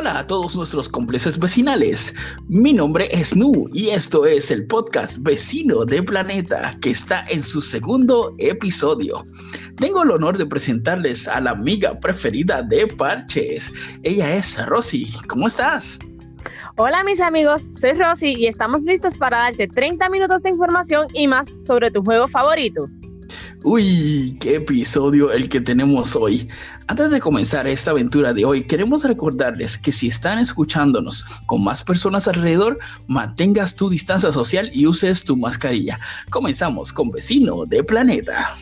Hola a todos nuestros cómplices vecinales. Mi nombre es Nu y esto es el podcast Vecino de Planeta que está en su segundo episodio. Tengo el honor de presentarles a la amiga preferida de Parches. Ella es Rosy. ¿Cómo estás? Hola mis amigos, soy Rosy y estamos listos para darte 30 minutos de información y más sobre tu juego favorito. Uy, qué episodio el que tenemos hoy. Antes de comenzar esta aventura de hoy, queremos recordarles que si están escuchándonos con más personas alrededor, mantengas tu distancia social y uses tu mascarilla. Comenzamos con Vecino de Planeta.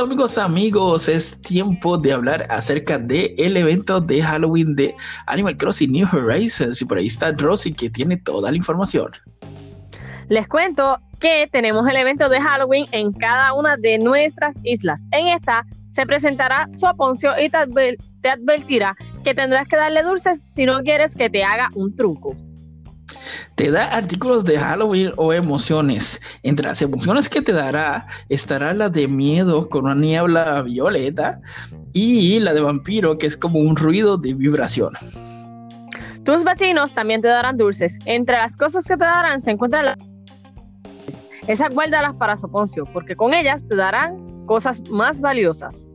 Amigos, amigos, es tiempo de hablar acerca del el evento de Halloween de Animal Crossing New Horizons y por ahí está Rosy que tiene toda la información. Les cuento que tenemos el evento de Halloween en cada una de nuestras islas. En esta se presentará su aponcio y te, advertirá que tendrás que darle dulces si no quieres que te haga un truco. Te da artículos de Halloween o emociones. Entre las emociones que te dará estará la de miedo con una niebla violeta y la de vampiro que es como un ruido de vibración. Tus vecinos también te darán dulces. Entre las cosas que te darán se encuentra la esas guárdalas para Soponcio, porque con ellas te darán cosas más valiosas.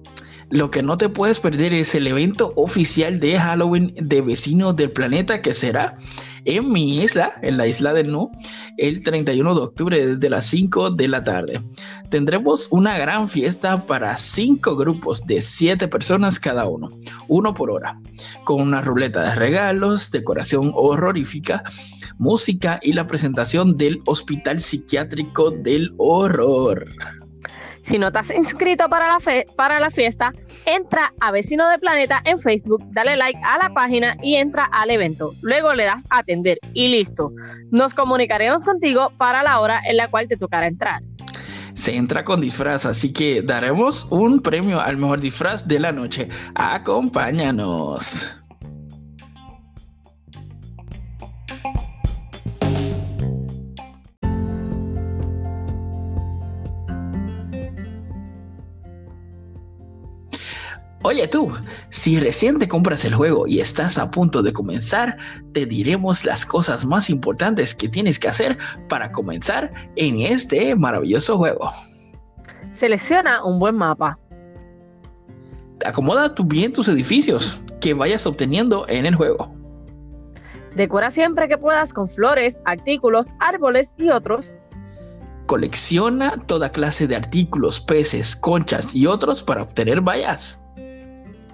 Lo que no te puedes perder es el evento oficial de Halloween de Vecinos del Planeta que será en mi isla, en la isla de Nu, el 31 de octubre desde las 5 de la tarde. Tendremos una gran fiesta para cinco grupos de siete personas cada uno, uno por hora, con una ruleta de regalos, decoración horrorífica, música y la presentación del Hospital Psiquiátrico del Horror. Si no has inscrito para la, para la fiesta, entra a Vecino de Planeta en Facebook, dale like a la página y entra al evento. Luego le das a atender y listo. Nos comunicaremos contigo para la hora en la cual te tocará entrar. Se entra con disfraz, así que daremos un premio al mejor disfraz de la noche. Acompáñanos. Oye tú, si recién te compras el juego y estás a punto de comenzar, te diremos las cosas más importantes que tienes que hacer para comenzar en este maravilloso juego. Selecciona un buen mapa. Acomoda bien tus edificios que vayas obteniendo en el juego. Decora siempre que puedas con flores, artículos, árboles y otros. Colecciona toda clase de artículos, peces, conchas y otros para obtener vallas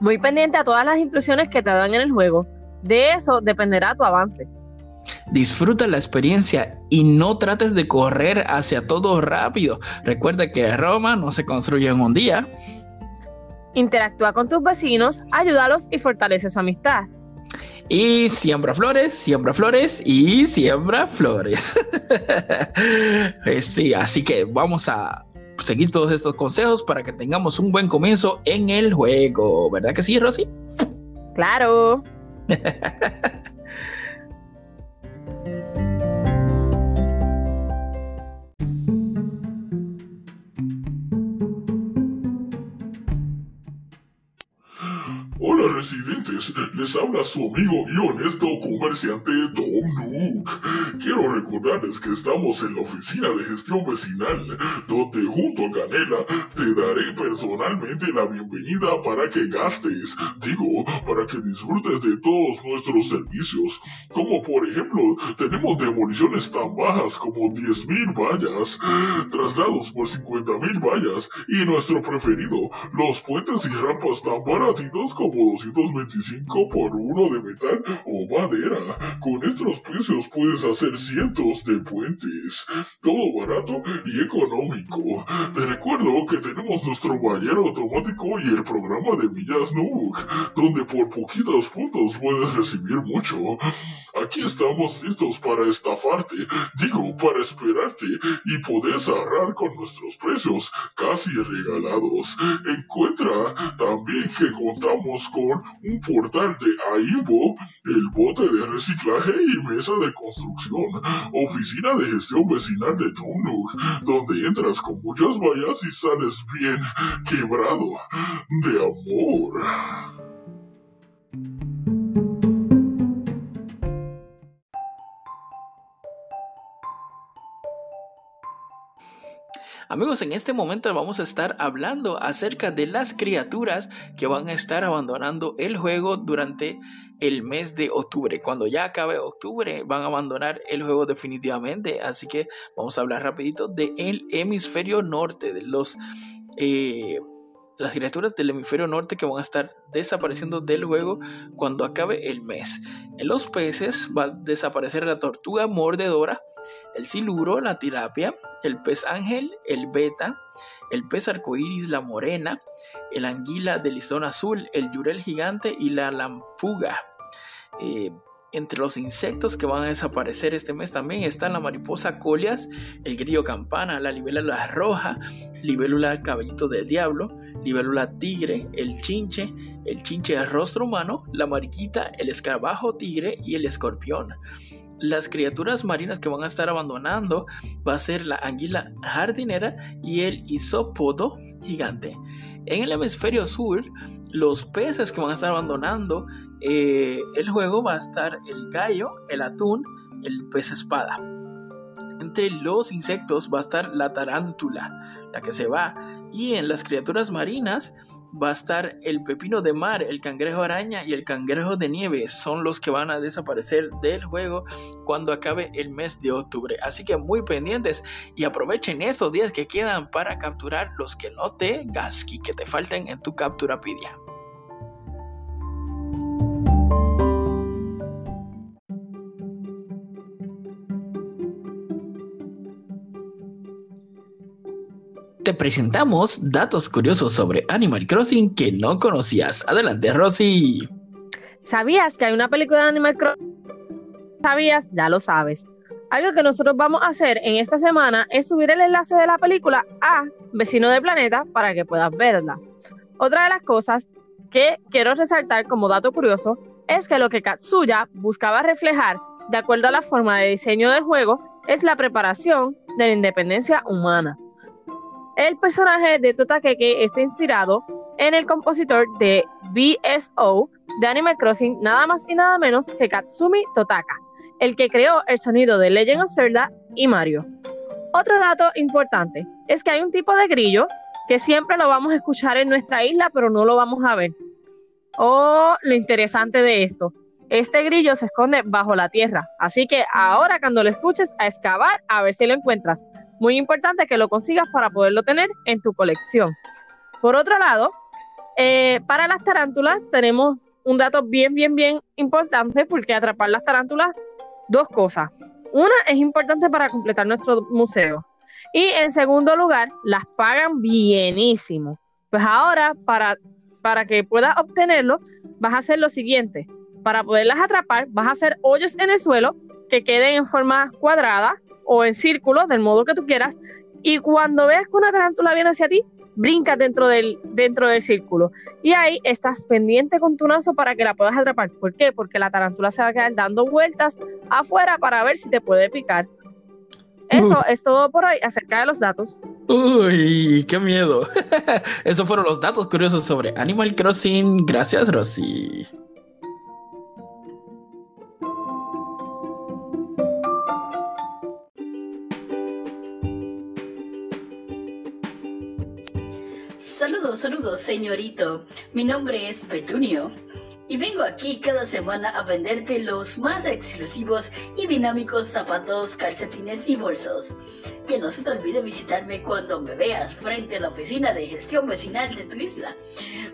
muy pendiente a todas las instrucciones que te dan en el juego. De eso dependerá tu avance. Disfruta la experiencia y no trates de correr hacia todo rápido. Recuerda que Roma no se construye en un día. Interactúa con tus vecinos, ayúdalos y fortalece su amistad. Y siembra flores, siembra flores y siembra flores. Pues sí, así que vamos a seguir todos estos consejos para que tengamos un buen comienzo en el juego. ¿Verdad que sí, Rosy? Claro. Hola residentes, les habla su amigo y honesto comerciante Tom Nook. Quiero recordarles que estamos en la oficina de gestión vecinal, donde junto a Canela te daré personalmente la bienvenida para que gastes, digo, para que disfrutes de todos nuestros servicios. Como por ejemplo, tenemos demoliciones tan bajas como 10.000 vallas, traslados por 50.000 vallas y nuestro preferido, los puentes y rampas tan baratitos como como 225 por uno de metal o madera. Con estos precios puedes hacer cientos de puentes. Todo barato y económico. Te recuerdo que tenemos nuestro ballero automático y el programa de millas Nook, donde por poquitos puntos puedes recibir mucho. Aquí estamos listos para estafarte, digo, para esperarte y podés ahorrar con nuestros precios casi regalados. Encuentra también que contamos con un portal de AIMBO, el bote de reciclaje y mesa de construcción, oficina de gestión vecinal de Tonuk, donde entras con muchas vallas y sales bien quebrado de amor. Amigos, en este momento vamos a estar hablando acerca de las criaturas que van a estar abandonando el juego durante el mes de octubre. Cuando ya acabe octubre van a abandonar el juego definitivamente. Así que vamos a hablar rapidito del el hemisferio norte, de los... Eh, las criaturas del hemisferio norte que van a estar desapareciendo del juego cuando acabe el mes. En los peces va a desaparecer la tortuga mordedora, el siluro, la tilapia, el pez ángel, el beta, el pez arcoíris, la morena, el anguila del listón azul, el yurel gigante y la lampuga. Eh, entre los insectos que van a desaparecer este mes también están la mariposa colias, el grillo campana, la libélula roja, libélula cabellito del diablo, libélula tigre, el chinche, el chinche de rostro humano, la mariquita, el escarabajo tigre y el escorpión. Las criaturas marinas que van a estar abandonando va a ser la anguila jardinera y el isópodo gigante. En el hemisferio sur, los peces que van a estar abandonando eh, el juego va a estar el gallo, el atún, el pez espada. Entre los insectos va a estar la tarántula, la que se va. Y en las criaturas marinas va a estar el pepino de mar, el cangrejo araña y el cangrejo de nieve. Son los que van a desaparecer del juego cuando acabe el mes de octubre. Así que muy pendientes y aprovechen estos días que quedan para capturar los que no te y que te falten en tu capturapedia. Te presentamos datos curiosos sobre Animal Crossing que no conocías. Adelante, Rosy. ¿Sabías que hay una película de Animal Crossing? ¿Sabías? Ya lo sabes. Algo que nosotros vamos a hacer en esta semana es subir el enlace de la película a Vecino de Planeta para que puedas verla. Otra de las cosas que quiero resaltar como dato curioso es que lo que Katsuya buscaba reflejar, de acuerdo a la forma de diseño del juego, es la preparación de la independencia humana. El personaje de Totakeke está inspirado en el compositor de BSO de Animal Crossing, nada más y nada menos que Katsumi Totaka, el que creó el sonido de Legend of Zelda y Mario. Otro dato importante es que hay un tipo de grillo que siempre lo vamos a escuchar en nuestra isla, pero no lo vamos a ver. Oh, lo interesante de esto. Este grillo se esconde bajo la tierra, así que ahora cuando lo escuches a excavar a ver si lo encuentras. Muy importante que lo consigas para poderlo tener en tu colección. Por otro lado, eh, para las tarántulas tenemos un dato bien, bien, bien importante porque atrapar las tarántulas, dos cosas. Una es importante para completar nuestro museo. Y en segundo lugar, las pagan bienísimo. Pues ahora, para, para que puedas obtenerlo, vas a hacer lo siguiente para poderlas atrapar, vas a hacer hoyos en el suelo que queden en forma cuadrada o en círculo, del modo que tú quieras. Y cuando veas que una tarántula viene hacia ti, brincas dentro del, dentro del círculo. Y ahí estás pendiente con tu naso para que la puedas atrapar. ¿Por qué? Porque la tarántula se va a quedar dando vueltas afuera para ver si te puede picar. Eso es todo por hoy acerca de los datos. Uy, qué miedo. Esos fueron los datos curiosos sobre Animal Crossing. Gracias, Rosy. Saludos, señorito. Mi nombre es Petunio y vengo aquí cada semana a venderte los más exclusivos y dinámicos zapatos, calcetines y bolsos. Que no se te olvide visitarme cuando me veas frente a la oficina de gestión vecinal de tu isla.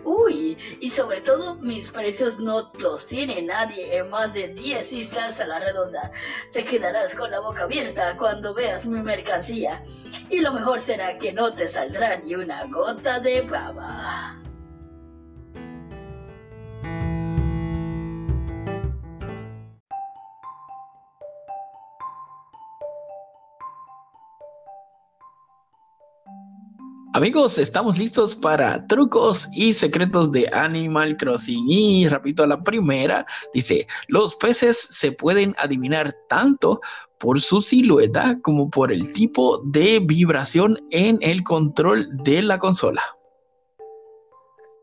Uy, y sobre todo mis precios no los tiene nadie en más de 10 islas a la redonda. Te quedarás con la boca abierta cuando veas mi mercancía. Y lo mejor será que no te saldrá ni una gota de baba. Amigos, estamos listos para trucos y secretos de Animal Crossing. Y repito, la primera dice, los peces se pueden adivinar tanto por su silueta como por el tipo de vibración en el control de la consola.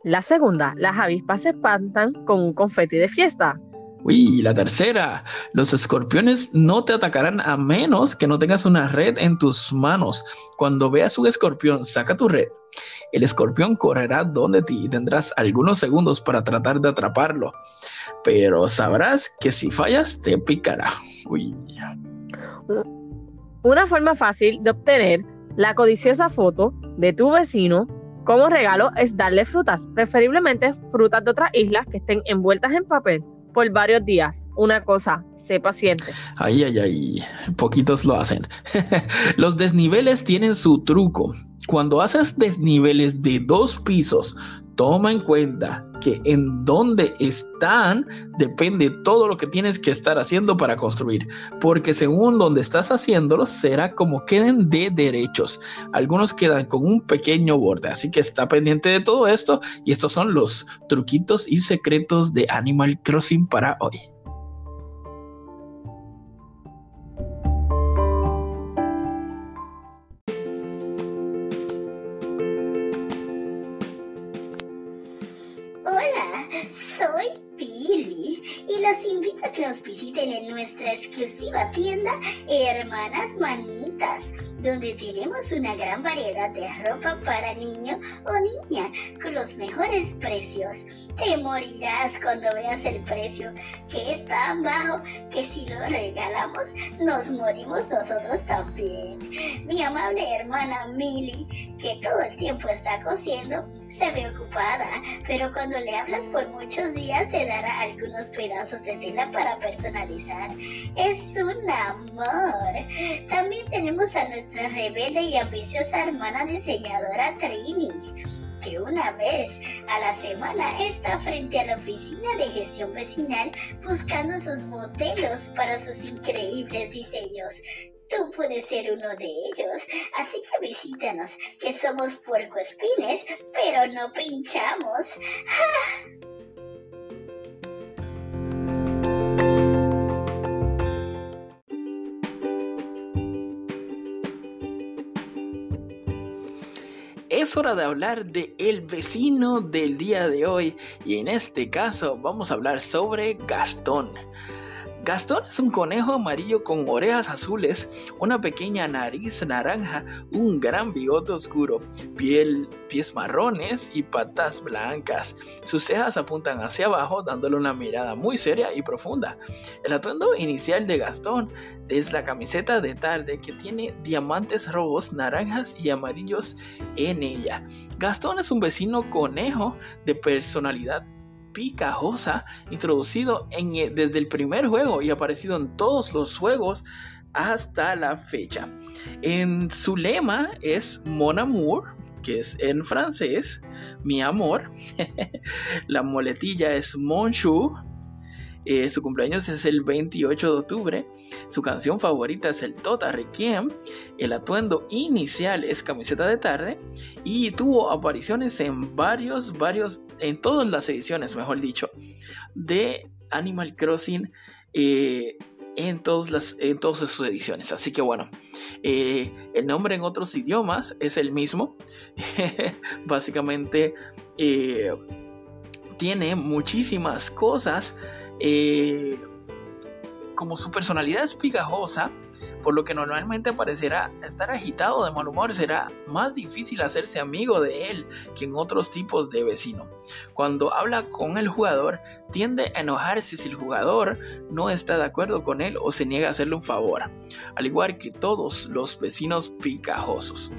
La segunda, las avispas se espantan con un confeti de fiesta. Uy, la tercera, los escorpiones no te atacarán a menos que no tengas una red en tus manos. Cuando veas un escorpión, saca tu red. El escorpión correrá donde ti y tendrás algunos segundos para tratar de atraparlo. Pero sabrás que si fallas, te picará. Uy. Una forma fácil de obtener la codiciosa foto de tu vecino como regalo es darle frutas, preferiblemente frutas de otras islas que estén envueltas en papel por varios días. Una cosa, sé paciente. Ay, ay, ay, poquitos lo hacen. Los desniveles tienen su truco. Cuando haces desniveles de dos pisos, toma en cuenta que en donde están depende todo lo que tienes que estar haciendo para construir, porque según donde estás haciéndolo será como queden de derechos. Algunos quedan con un pequeño borde, así que está pendiente de todo esto y estos son los truquitos y secretos de Animal Crossing para hoy. Exclusiva Manitas, donde tenemos una gran variedad de ropa para niño o niña con los mejores precios. Te morirás cuando veas el precio, que es tan bajo que si lo regalamos nos morimos nosotros también. Mi amable hermana Milly, que todo el tiempo está cosiendo, se ve ocupada, pero cuando le hablas por muchos días te dará algunos pedazos de tela para personalizar. Es un amor. También tenemos a nuestra rebelde y ambiciosa hermana diseñadora Trini que una vez a la semana está frente a la oficina de gestión vecinal buscando sus modelos para sus increíbles diseños. Tú puedes ser uno de ellos, así que visítanos, que somos puercoespines, pero no pinchamos. ¡Ah! Es hora de hablar de el vecino del día de hoy y en este caso vamos a hablar sobre Gastón. Gastón es un conejo amarillo con orejas azules, una pequeña nariz naranja, un gran bigote oscuro, piel, pies marrones y patas blancas. Sus cejas apuntan hacia abajo dándole una mirada muy seria y profunda. El atuendo inicial de Gastón es la camiseta de tarde que tiene diamantes rojos, naranjas y amarillos en ella. Gastón es un vecino conejo de personalidad picajosa, introducido en, eh, desde el primer juego y aparecido en todos los juegos hasta la fecha. En su lema es Mon Amour, que es en francés, mi amor. la moletilla es Mon Chou, eh, su cumpleaños es el 28 de octubre. Su canción favorita es el Tota Requiem. El atuendo inicial es camiseta de tarde. Y tuvo apariciones en varios, varios, en todas las ediciones, mejor dicho, de Animal Crossing. Eh, en, todas las, en todas sus ediciones. Así que bueno, eh, el nombre en otros idiomas es el mismo. Básicamente tiene muchísimas cosas eh, como su personalidad es picajosa, por lo que normalmente parecerá estar agitado de mal humor, será más difícil hacerse amigo de él que en otros tipos de vecino. Cuando habla con el jugador, tiende a enojarse si el jugador no está de acuerdo con él o se niega a hacerle un favor, al igual que todos los vecinos picajosos.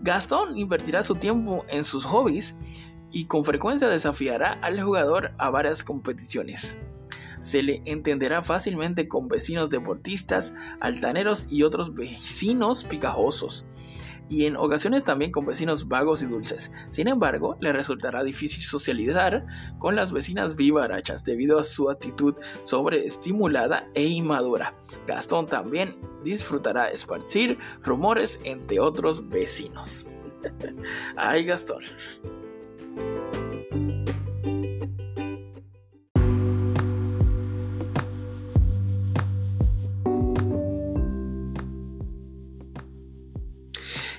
Gastón invertirá su tiempo en sus hobbies y con frecuencia desafiará al jugador a varias competiciones. Se le entenderá fácilmente con vecinos deportistas, altaneros y otros vecinos picajosos y en ocasiones también con vecinos vagos y dulces. Sin embargo, le resultará difícil socializar con las vecinas vivarachas debido a su actitud sobreestimulada e inmadura. Gastón también disfrutará esparcir rumores entre otros vecinos. Ay, Gastón.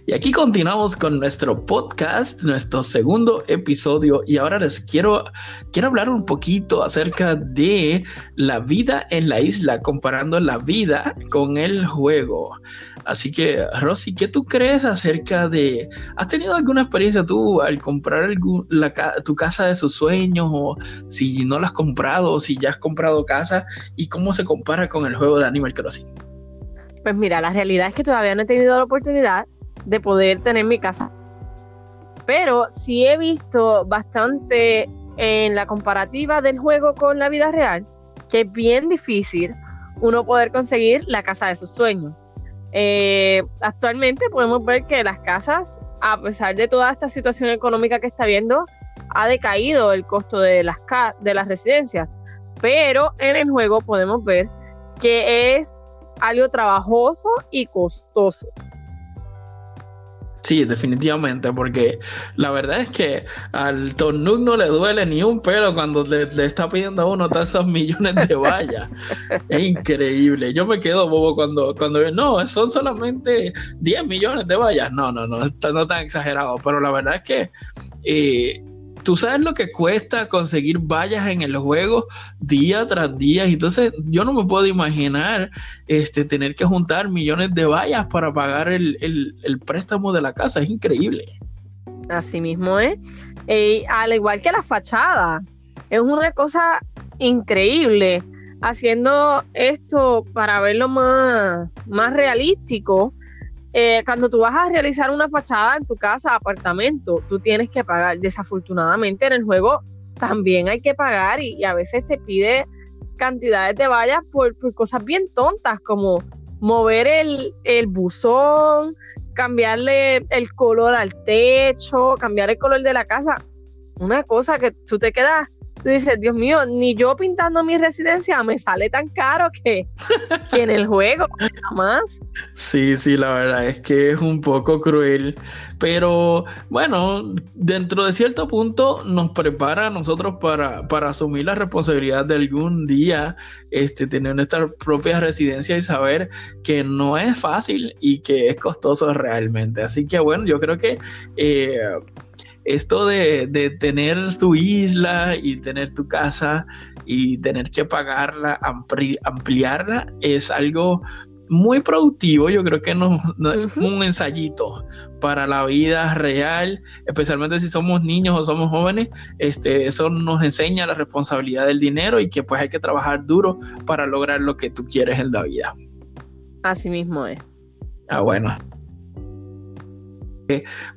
Y aquí continuamos con nuestro podcast, nuestro segundo episodio. Y ahora les quiero, quiero hablar un poquito acerca de la vida en la isla, comparando la vida con el juego. Así que, Rosy, ¿qué tú crees acerca de... ¿Has tenido alguna experiencia tú al comprar tu casa de sus sueños? O si no la has comprado, si ya has comprado casa, y cómo se compara con el juego de Animal Crossing? Pues mira, la realidad es que todavía no he tenido la oportunidad de poder tener mi casa. Pero sí he visto bastante en la comparativa del juego con la vida real que es bien difícil uno poder conseguir la casa de sus sueños. Eh, actualmente podemos ver que las casas, a pesar de toda esta situación económica que está viendo, ha decaído el costo de las, de las residencias. Pero en el juego podemos ver que es algo trabajoso y costoso. Sí, definitivamente, porque la verdad es que al Tornuk no le duele ni un pelo cuando le, está pidiendo a uno esos millones de vallas. es increíble. Yo me quedo bobo cuando, cuando no, son solamente 10 millones de vallas. No, no, no, no tan exagerado, pero la verdad es que eh, tú sabes lo que cuesta conseguir vallas en el juego día tras día. Y entonces yo no me puedo imaginar este, tener que juntar millones de vallas para pagar el, préstamo de la casa. Es increíble. Así mismo es. al igual que la fachada. Es una cosa increíble. Haciendo esto para verlo más, más realístico eh, cuando tú vas a realizar una fachada en tu casa, apartamento, tú tienes que pagar. Desafortunadamente en el juego también hay que pagar y, a veces te pide cantidades de vallas por, cosas bien tontas como mover el, el buzón, cambiarle el color al techo, cambiar el color de la casa. Una cosa que tú te quedas tú dices, Dios mío, ni yo pintando mi residencia me sale tan caro que, en el juego, más. Sí, sí, la verdad es que es un poco cruel, pero bueno, dentro de cierto punto nos prepara a nosotros para, para asumir la responsabilidad de algún día este, tener nuestra propia residencia y saber que no es fácil y que es costoso realmente. Así que bueno, yo creo que... Eh, esto de, tener tu isla y tener tu casa y tener que pagarla, ampliarla, es algo muy productivo. Yo creo que no, es un ensayito para la vida real, especialmente si somos niños o somos jóvenes. Este, eso nos enseña la responsabilidad del dinero y que pues hay que trabajar duro para lograr lo que tú quieres en la vida. Así mismo es. Ah, bueno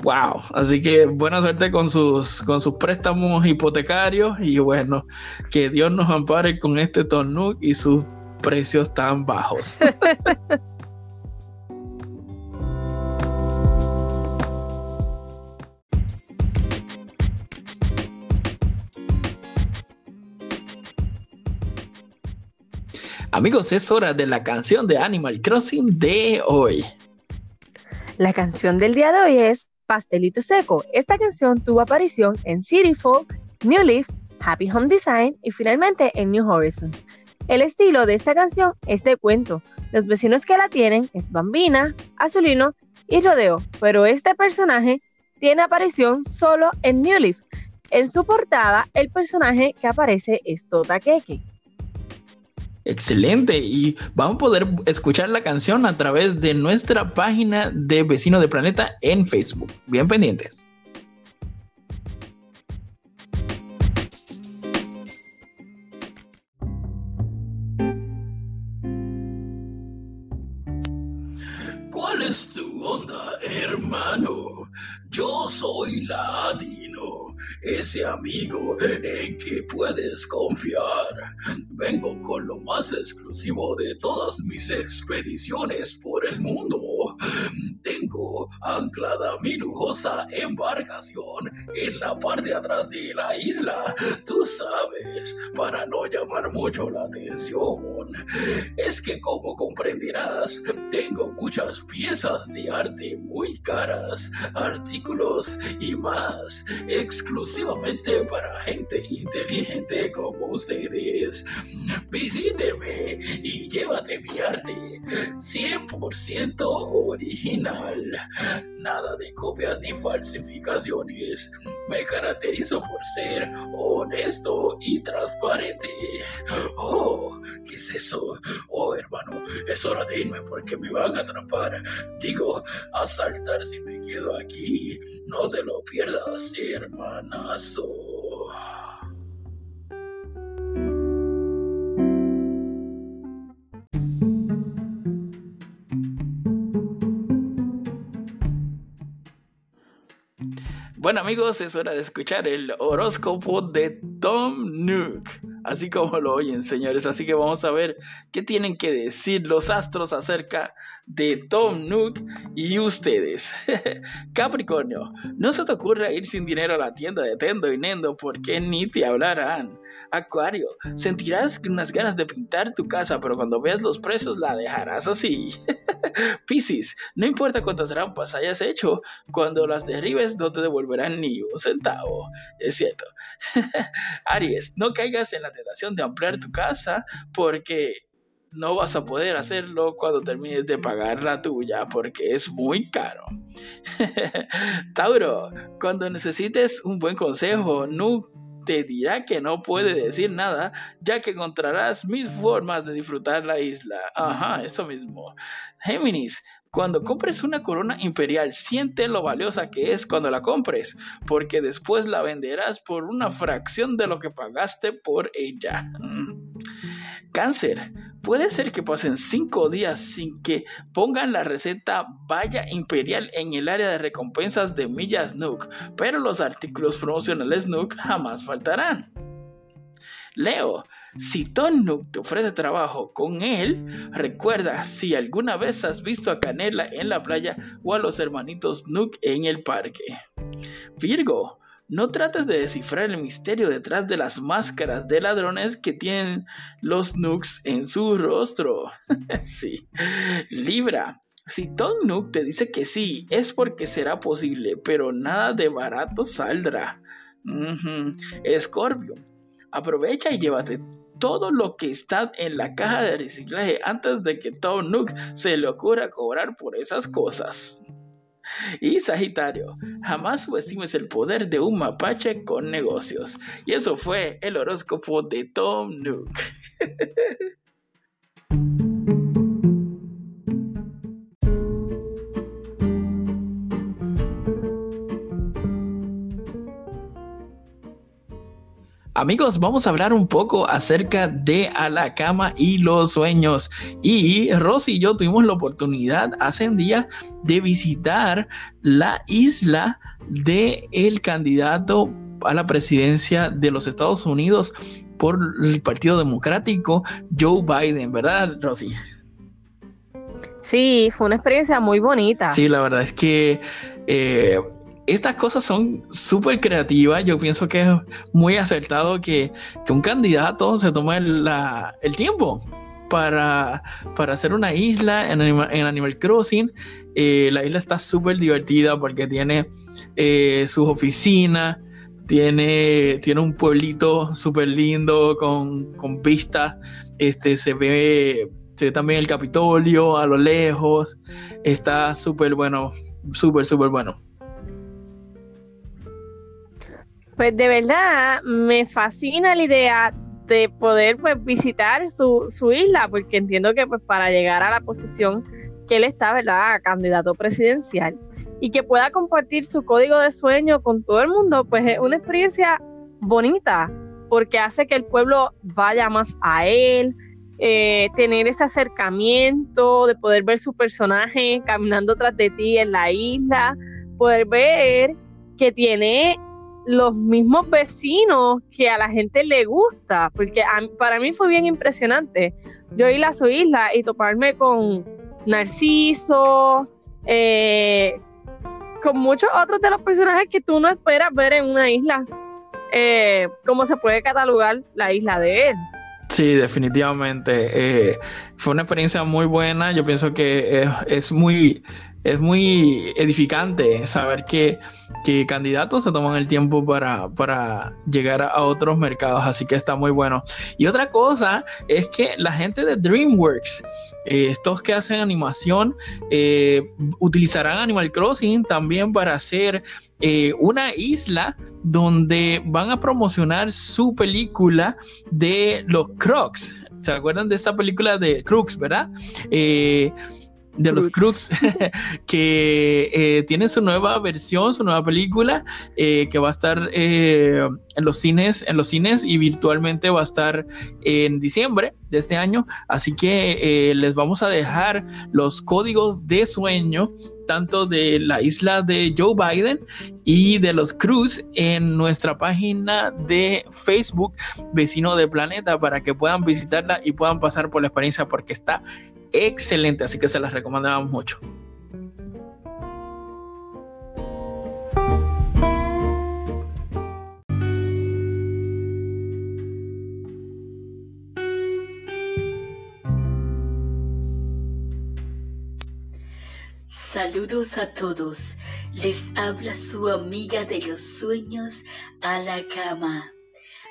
wow, así que buena suerte con sus, con sus préstamos hipotecarios y bueno, que Dios nos ampare con este tornuk y sus precios tan bajos. Amigos, es hora de la canción de Animal Crossing de hoy. La canción del día de hoy es Pastelito Seco. Esta canción tuvo aparición en City Folk, New Leaf, Happy Home Design y finalmente en New Horizon. El estilo de esta canción es de cuento. Los vecinos que la tienen es Bambina, Azulino y Rodeo, pero este personaje tiene aparición solo en New Leaf. En su portada, el personaje que aparece es Tota Keke. Excelente. Y vamos a poder escuchar la canción a través de nuestra página de Vecino de Planeta en Facebook. Bien pendientes. Ese amigo en que puedes confiar. Vengo con lo más exclusivo de todas mis expediciones por el mundo. Tengo anclada mi lujosa embarcación en la parte de atrás de la isla. Tú sabes, para no llamar mucho la atención. Es que como comprenderás, tengo muchas piezas de arte muy caras, artículos y más, exclusivamente para gente inteligente como ustedes. Visíteme y llévate mi arte 100% original. Nada de copias ni falsificaciones. Me caracterizo por ser honesto y transparente. Oh, ¿qué es eso? Oh, hermano, es hora de irme porque me van a atrapar. Digo, asaltar si me quedo aquí. No te lo pierdas, hermanazo. Bueno amigos, es hora de escuchar el horóscopo de Tom Nook, así como lo oyen señores, así que vamos a ver qué tienen que decir los astros acerca de Tom Nook y ustedes. Capricornio, no se te ocurra ir sin dinero a la tienda de Tendo y Nendo porque ni te hablarán. Acuario, sentirás unas ganas de pintar tu casa, pero cuando veas los precios la dejarás así. Piscis, no importa cuántas rampas hayas hecho, cuando las derribes no te devolverán ni un centavo. Es cierto. Aries, no caigas en la de ampliar tu casa porque no vas a poder hacerlo cuando termines de pagar la tuya porque es muy caro. Tauro, cuando necesites un buen consejo, no te dirá que no puede decir nada, ya que encontrarás mil formas de disfrutar la isla. Ajá, eso mismo. Géminis, cuando compres una corona imperial, siente lo valiosa que es cuando la compres, porque después la venderás por una fracción de lo que pagaste por ella. Mm. Cáncer, puede ser que pasen cinco días sin que pongan la receta Valla Imperial en el área de recompensas de millas Nook, pero los artículos promocionales Nook jamás faltarán. Leo, si Tom Nook te ofrece trabajo con él, recuerda si alguna vez has visto a Canela en la playa o a los hermanitos Nook en el parque. Virgo, no trates de descifrar el misterio detrás de las máscaras de ladrones que tienen los Nooks en su rostro. sí. Libra. Si Tom Nook te dice que sí, es porque será posible, pero nada de barato saldrá. Escorpio. Aprovecha y llévate todo lo que está en la caja de reciclaje antes de que Tom Nook se le ocurra cobrar por esas cosas. Y Sagitario, jamás subestimes el poder de un mapache con negocios. Y eso fue el horóscopo de Tom Nook. Amigos, vamos a hablar un poco acerca de A la cama y los sueños. Y Rosy y yo tuvimos la oportunidad hace un día de visitar la isla del el candidato a la presidencia de los Estados Unidos por el Partido Democrático, Joe Biden, ¿verdad, Rosy? Sí, fue una experiencia muy bonita. Sí, la verdad es que eh, estas cosas son súper creativas. Yo pienso que es muy acertado que, un candidato se tome el tiempo para, para, hacer una isla en, Animal Crossing. Eh, la isla está súper divertida porque tiene eh, sus oficinas, tiene, tiene un pueblito súper lindo con, con vistas. Este, se ve también el Capitolio a lo lejos. Está súper bueno, súper, súper bueno. Pues de verdad me fascina la idea de poder pues visitar su, su isla, porque entiendo que pues para llegar a la posición que él está, ¿verdad?, candidato presidencial, y que pueda compartir su código de sueño con todo el mundo, pues es una experiencia bonita, porque hace que el pueblo vaya más a él, eh, tener ese acercamiento, de poder ver su personaje caminando tras de ti en la isla, poder ver que tiene los mismos vecinos que a la gente le gusta, porque para mí fue bien impresionante yo ir a su isla y toparme con Narciso, eh, con muchos otros de los personajes que tú no esperas ver en una isla. Eh, ¿Cómo se puede catalogar la isla de él? Sí, definitivamente. Eh, fue una experiencia muy buena. Yo pienso que es, muy, es muy edificante saber que, que, candidatos se toman el tiempo para, para llegar a otros mercados. Así que está muy bueno. Y otra cosa es que la gente de DreamWorks eh, estos que hacen animación eh, utilizarán Animal Crossing también para hacer eh, una isla donde van a promocionar su película de los Crocs. ¿Se acuerdan de esta película de Crooks, verdad? De los Crooks, que eh, tiene su nueva versión, su nueva película, eh, que va a estar eh, en los cines, en los cines y virtualmente va a estar en diciembre de este año. Así que les vamos a dejar los códigos de sueño, tanto de la isla de Joe Biden y de los Cruz en nuestra página de Facebook, Vecino de Planeta, para que puedan visitarla y puedan pasar por la experiencia porque está excelente, así que se las recomendamos mucho. Saludos a todos. Les habla su amiga de los sueños a la cama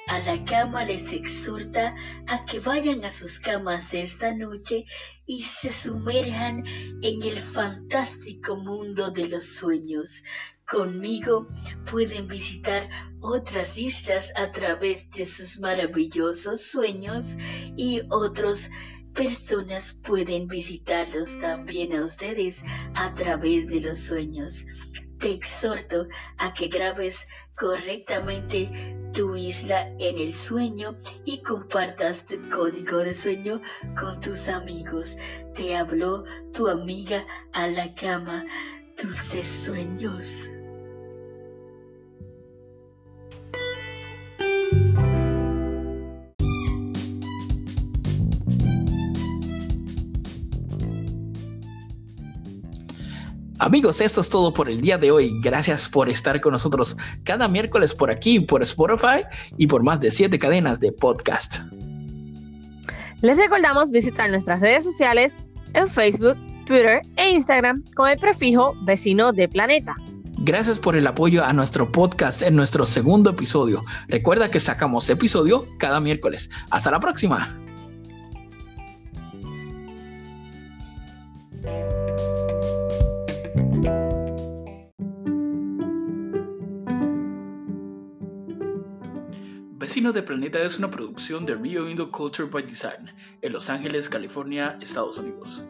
a la cama les exhorta a que vayan a sus camas esta noche y se sumerjan en el fantástico mundo de los sueños. Conmigo pueden visitar otras islas a través de sus maravillosos sueños y otras personas pueden visitarlos también a ustedes a través de los sueños te exhorto a que grabes correctamente tu isla en el sueño y compartas tu código de sueño con tus amigos. Te habló tu amiga a la cama. Dulces sueños. Amigos, esto es todo por el día de hoy. Gracias por estar con nosotros cada miércoles por aquí, por Spotify y por más de siete cadenas de podcast. Les recordamos visitar nuestras redes sociales en Facebook, Twitter e Instagram con el prefijo vecino de planeta. Gracias por el apoyo a nuestro podcast en nuestro segundo episodio. Recuerda que sacamos episodio cada miércoles. Hasta la próxima. Vecino de Planeta es una producción de Rio Indo Culture by Design en Los Ángeles, California, Estados Unidos.